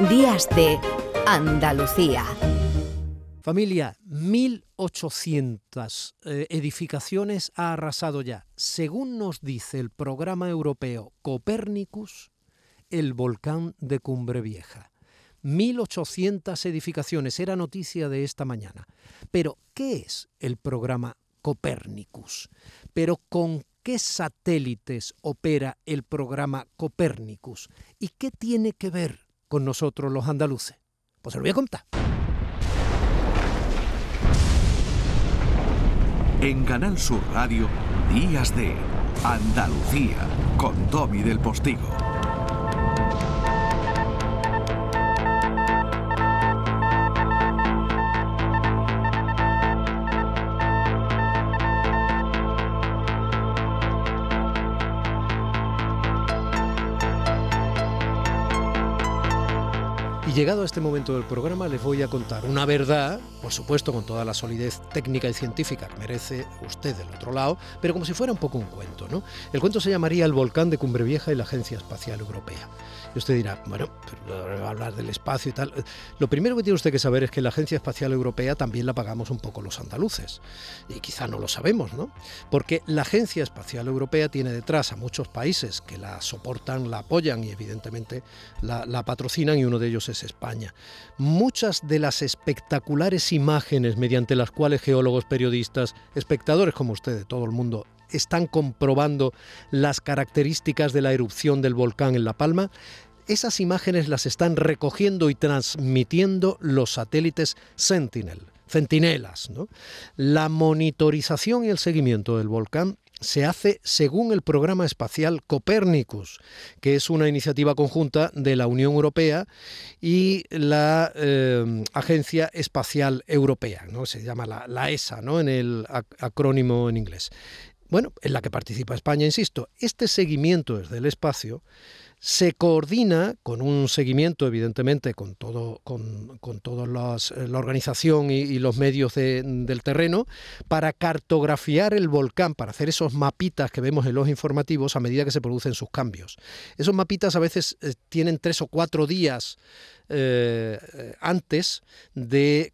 Días de Andalucía. Familia, 1.800 eh, edificaciones ha arrasado ya. Según nos dice el programa europeo Copernicus, el volcán de Cumbre Vieja. 1.800 edificaciones, era noticia de esta mañana. Pero, ¿qué es el programa Copernicus? ¿Pero con qué satélites opera el programa Copernicus? ¿Y qué tiene que ver con nosotros los andaluces? Pues se lo voy a contar. En Canal Sur Radio, Días de Andalucía, con Tommy del Postigo. Llegado a este momento del programa les voy a contar una verdad, por supuesto con toda la solidez técnica y científica que merece usted del otro lado, pero como si fuera un poco un cuento. ¿no? El cuento se llamaría El volcán de Cumbre Vieja y la Agencia Espacial Europea. Y usted dirá, bueno, pero hablar del espacio y tal. Lo primero que tiene usted que saber es que la Agencia Espacial Europea también la pagamos un poco los andaluces. Y quizá no lo sabemos, ¿no? Porque la Agencia Espacial Europea tiene detrás a muchos países que la soportan, la apoyan y evidentemente la, la patrocinan y uno de ellos es España. Muchas de las espectaculares imágenes mediante las cuales geólogos, periodistas, espectadores como usted de todo el mundo están comprobando las características de la erupción del volcán en La Palma, esas imágenes las están recogiendo y transmitiendo los satélites Sentinel, centinelas. La monitorización y el seguimiento del volcán se hace según el programa espacial Copernicus, que es una iniciativa conjunta de la Unión Europea y la eh, Agencia Espacial Europea, ¿no? se llama la, ESA ¿no? en el acrónimo en inglés. Bueno, en la que participa España, insisto, este seguimiento desde el espacio se coordina con un seguimiento, evidentemente, con todo, con, toda eh, la organización y, los medios del terreno, para cartografiar el volcán, para hacer esos mapitas que vemos en los informativos a medida que se producen sus cambios. Esos mapitas a veces eh, tienen tres o cuatro días eh, antes de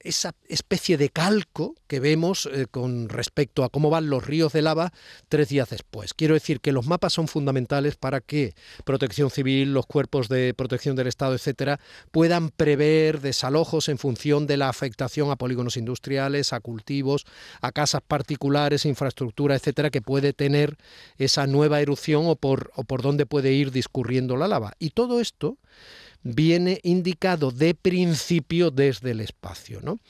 esa especie de calco que vemos eh, con respecto a cómo van los ríos de lava tres días después. Quiero decir que los mapas son fundamentales para que Protección Civil, los cuerpos de protección del Estado, etcétera, puedan prever desalojos en función de la afectación a polígonos industriales, a cultivos, a casas particulares, infraestructura, etcétera, que puede tener esa nueva erupción o por, o por dónde puede ir discurriendo la lava. Y todo esto viene indicado de principio desde el espacio. ¿no?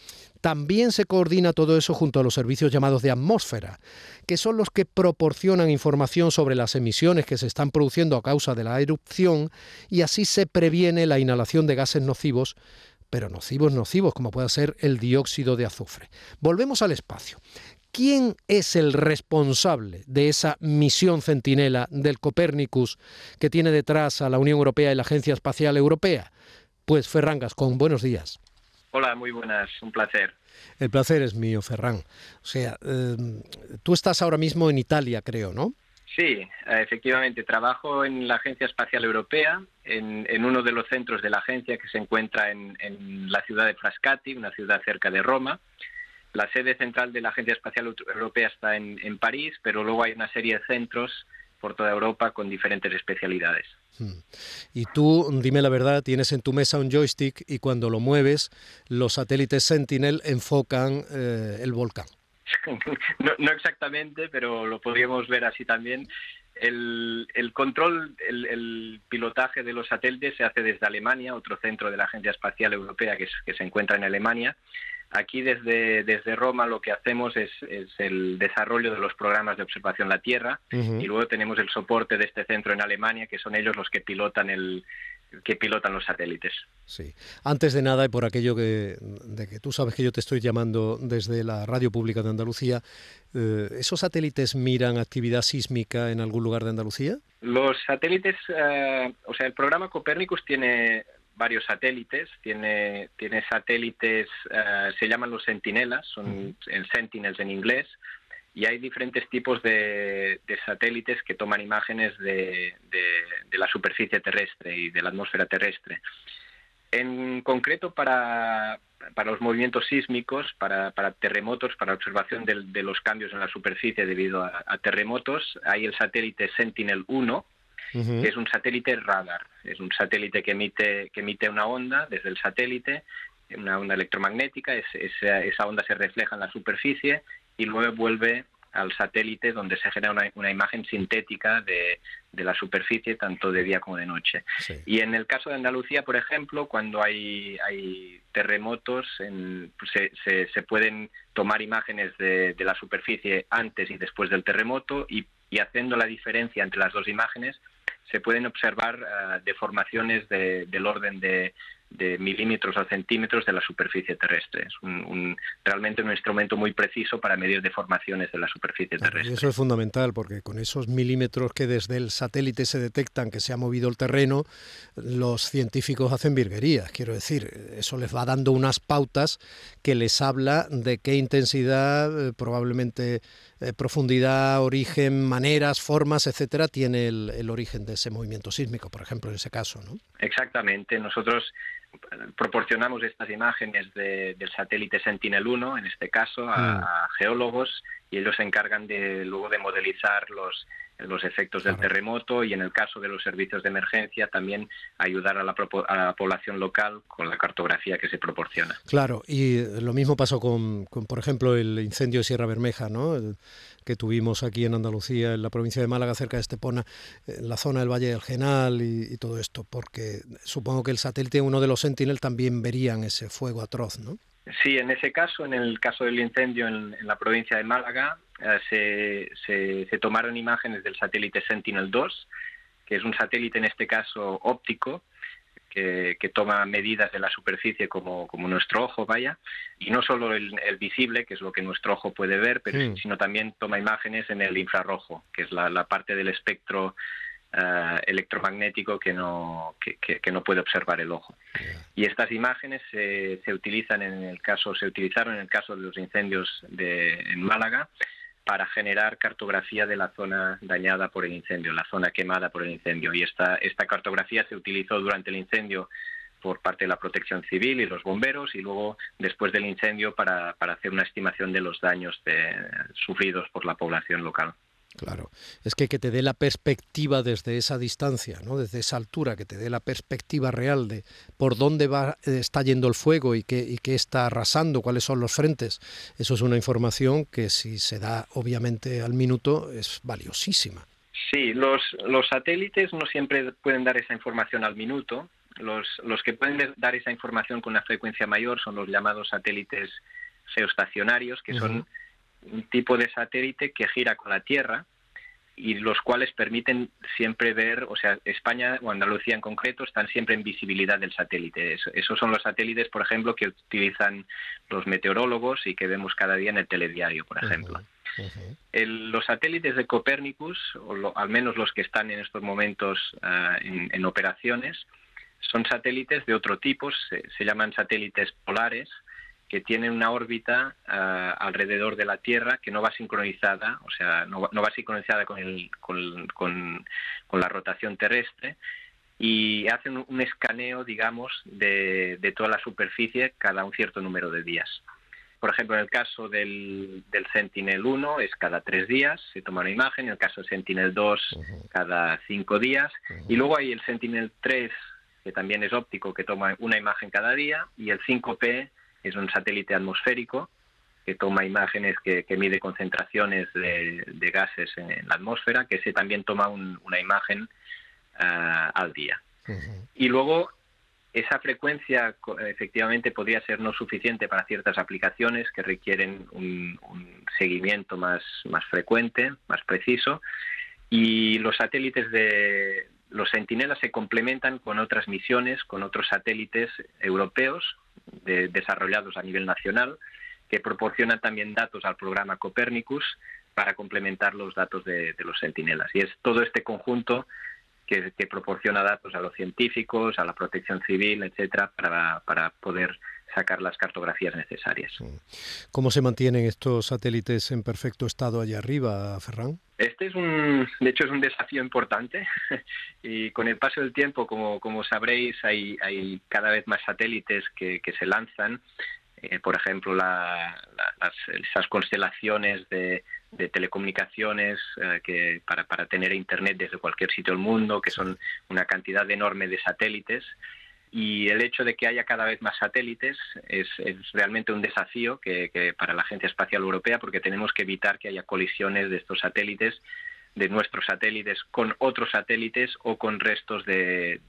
También se coordina todo eso junto a los servicios llamados de atmósfera, que son los que proporcionan información sobre las emisiones que se están produciendo a causa de la erupción y así se previene la inhalación de gases nocivos pero nocivos, nocivos, como puede ser el dióxido de azufre. Volvemos al espacio. ¿Quién es el responsable de esa misión centinela del Copérnicus que tiene detrás a la Unión Europea y la Agencia Espacial Europea? Pues Ferran Gascón, buenos días. Hola, muy buenas, un placer. El placer es mío, Ferran. O sea, eh, tú estás ahora mismo en Italia, creo, ¿no? Sí, efectivamente. Trabajo en la Agencia Espacial Europea, en, uno de los centros de la agencia que se encuentra en, en la ciudad de Frascati, una ciudad cerca de Roma. La sede central de la Agencia Espacial Europea está en, París, pero luego hay una serie de centros por toda Europa con diferentes especialidades. Hmm. Y tú, dime la verdad, tienes en tu mesa un joystick y cuando lo mueves, los satélites Sentinel enfocan eh, el volcán. no, exactamente, pero lo podríamos ver así también. El, control, el, pilotaje de los satélites se hace desde Alemania, otro centro de la Agencia Espacial Europea que se encuentra en Alemania. Aquí desde, desde Roma lo que hacemos es, el desarrollo de los programas de observación de la Tierra y luego tenemos el soporte de este centro en Alemania, que son ellos los que pilotan el, que pilotan los satélites. Sí. Antes de nada, y por aquello que, de que tú sabes que yo te estoy llamando desde la Radio Pública de Andalucía, eh, ¿esos satélites miran actividad sísmica en algún lugar de Andalucía? Los satélites, eh, o sea, el programa Copernicus tiene varios satélites, tiene, tiene satélites, eh, se llaman los sentinelas, son el Sentinels en inglés, y hay diferentes tipos de, satélites que toman imágenes de, la superficie terrestre y de la atmósfera terrestre. En concreto, para, los movimientos sísmicos, para, terremotos, para observación de, los cambios en la superficie debido a, terremotos, hay el satélite Sentinel-1, que es un satélite radar. Es un satélite que emite, que emite una onda desde el satélite, una onda electromagnética, esa onda se refleja en la superficie y luego vuelve al satélite donde se genera una, imagen sintética de, la superficie tanto de día como de noche. Y en el caso de Andalucía, por ejemplo, cuando hay, hay terremotos, pues se, se, pueden tomar imágenes de, la superficie antes y después del terremoto y, haciendo la diferencia entre las dos imágenes se pueden observar eh, deformaciones del orden de de milímetros o centímetros de la superficie terrestre. Es un, realmente un instrumento muy preciso para medir deformaciones de la superficie terrestre. eso es fundamental porque con esos milímetros que desde el satélite se detectan que se ha movido el terreno, los científicos hacen virguerías. Quiero decir, eso les va dando unas pautas que les habla de qué intensidad, eh, probablemente eh, profundidad, origen, maneras, formas, etcétera, tiene el, el origen de ese movimiento sísmico, por ejemplo, en ese caso, ¿no? Exactamente. Nosotros proporcionamos estas imágenes del satélite Sentinel-1, en este caso, a, mm. geólogos y ellos se encargan de luego de modelizar los los efectos del terremoto y en el caso de los servicios de emergencia también ayudar a la, población local con la cartografía que se proporciona. Claro, y lo mismo pasó con, por ejemplo, el incendio de Sierra Bermeja, ¿no? que tuvimos aquí en Andalucía, en la provincia de Málaga, cerca de Estepona, en la zona del Valle del Genal y, todo esto, porque supongo que el satélite, uno de los Sentinel, también verían ese fuego atroz, ¿no? Sí, en ese caso, en el caso del incendio en, la provincia de Málaga, eh, se, se, tomaron imágenes del satélite Sentinel-2, que es un satélite en este caso óptico, que, toma medidas de la superficie como, nuestro ojo, vaya, y no solo el, visible, que es lo que nuestro ojo puede ver, pero, sino también toma imágenes en el infrarrojo, que es la, parte del espectro eh, electromagnético que no, que, no puede observar el ojo. Y estas imágenes se, se utilizan en el caso, se utilizaron en el caso de los incendios de, en Málaga para generar cartografía de la zona dañada por el incendio, la zona quemada por el incendio. Y esta, esta cartografía se utilizó durante el incendio por parte de la protección civil y los bomberos y luego después del incendio para, para hacer una estimación de los daños sufridos por la población local. Claro, es que que te dé la perspectiva desde esa distancia, ¿no? desde esa altura, que te dé la perspectiva real de por dónde va, eh, está yendo el fuego y qué, y qué está arrasando, cuáles son los frentes. Eso es una información que si se da obviamente al minuto es valiosísima. Sí, los, los satélites no siempre pueden dar esa información al minuto. Los, los que pueden dar esa información con una frecuencia mayor son los llamados satélites geoestacionarios, que son un tipo de satélite que gira con la Tierra y los cuales permiten siempre ver, o sea, España o Andalucía en concreto están siempre en visibilidad del satélite. esos son los satélites, por ejemplo, que utilizan los meteorólogos y que vemos cada día en el telediario, por ejemplo. los satélites de Copérnicus, o al menos los que están en estos momentos ah, en, operaciones, son satélites de otro tipo, se llaman satélites polares, que tiene una órbita ah, alrededor de la Tierra que no va sincronizada, o sea, no, va sincronizada con, el, con, con, la rotación terrestre y hacen un escaneo, digamos, de, de, toda la superficie cada un cierto número de días. Por ejemplo, en el caso del, del Sentinel-1 es cada tres días, se toma una imagen, en el caso del Sentinel-2 cada cinco días, y luego hay el Sentinel-3, que también es óptico, que toma una imagen cada día, y el 5P, es un satélite atmosférico que toma imágenes, que, mide concentraciones de, gases en, la atmósfera, que ese también toma una imagen ah, al día. Y luego esa frecuencia efectivamente podría ser no suficiente para ciertas aplicaciones que requieren un, seguimiento más, más frecuente, más preciso. Y los satélites de los Centinelas se complementan con otras misiones, con otros satélites europeos desarrollados a nivel nacional que proporcionan también datos al programa Copernicus para complementar los datos de, los sentinelas. Y es todo este conjunto que, proporciona datos a los científicos, a la protección civil, etcétera, para, poder sacar las cartografías necesarias. ¿Cómo se mantienen estos satélites en perfecto estado allá arriba, Ferran? Este es un, de hecho, es un desafío importante y con el paso del tiempo, como, como sabréis, hay, hay cada vez más satélites que, que se lanzan. Eh, por ejemplo, las, esas constelaciones de, de telecomunicaciones eh, que para, para tener internet desde cualquier sitio del mundo, que son una cantidad enorme de satélites y el hecho de que haya cada vez más satélites es, realmente un desafío que, para la Agencia Espacial Europea porque tenemos que evitar que haya colisiones de estos satélites de nuestros satélites con otros satélites o con restos de,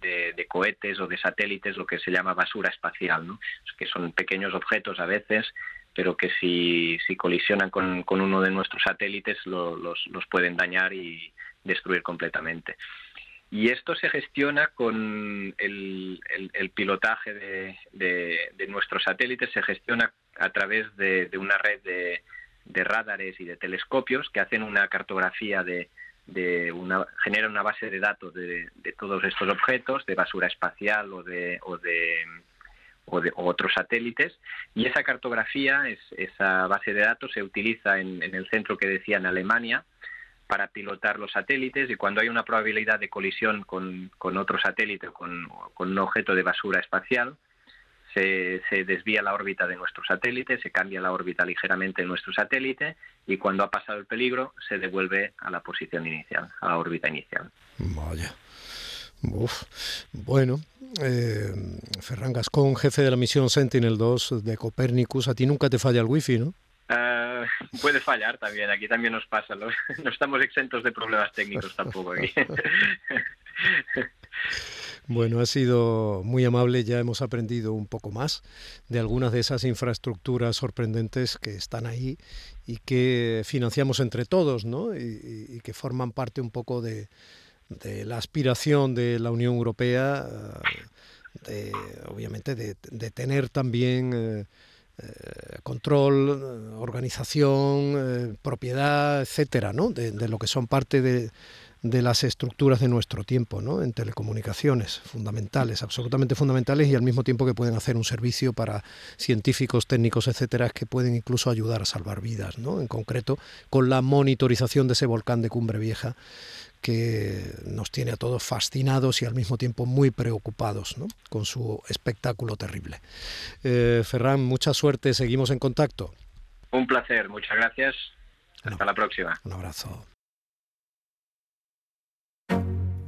cohetes o de satélites, lo que se llama basura espacial, ¿no? que son pequeños objetos a veces, pero que si, si colisionan con, uno de nuestros satélites los, los pueden dañar y destruir completamente. Y esto se gestiona con el, pilotaje de, nuestros satélites, se gestiona a través de, una red de, radares y de telescopios que hacen una cartografía de, una, generan una base de datos de, todos estos objetos, de basura espacial o de, o de, o de otros satélites, y esa cartografía, esa base de datos se utiliza en, en el centro que decía en Alemania, para pilotar los satélites y cuando hay una probabilidad de colisión con, otro satélite o con, un objeto de basura espacial, se, desvía la órbita de nuestro satélite, se cambia la órbita ligeramente de nuestro satélite y cuando ha pasado el peligro se devuelve a la posición inicial, a la órbita inicial. Vaya. Bueno, eh, Ferran Gascón, jefe de la misión Sentinel-2 de Copernicus, a ti nunca te falla el wifi, ¿no? Uh, puede fallar también, aquí también nos pasa, no, estamos exentos de problemas técnicos tampoco aquí. Bueno, ha sido muy amable, ya hemos aprendido un poco más de algunas de esas infraestructuras sorprendentes que están ahí y que financiamos entre todos, ¿no? Y, que forman parte un poco de, la aspiración de la Unión Europea, eh, de, obviamente de, tener también... Eh, eh, control, eh, organización, eh, propiedad, etcétera, ¿no? De, lo que son parte de, las estructuras de nuestro tiempo, ¿no? En telecomunicaciones, fundamentales, absolutamente fundamentales y al mismo tiempo que pueden hacer un servicio para científicos, técnicos, etcétera, que pueden incluso ayudar a salvar vidas, ¿no? En concreto, con la monitorización de ese volcán de Cumbre Vieja que nos tiene a todos fascinados y al mismo tiempo muy preocupados ¿no? con su espectáculo terrible. Eh, Ferran, mucha suerte, seguimos en contacto. Un placer, muchas gracias. Hasta la próxima. Un abrazo.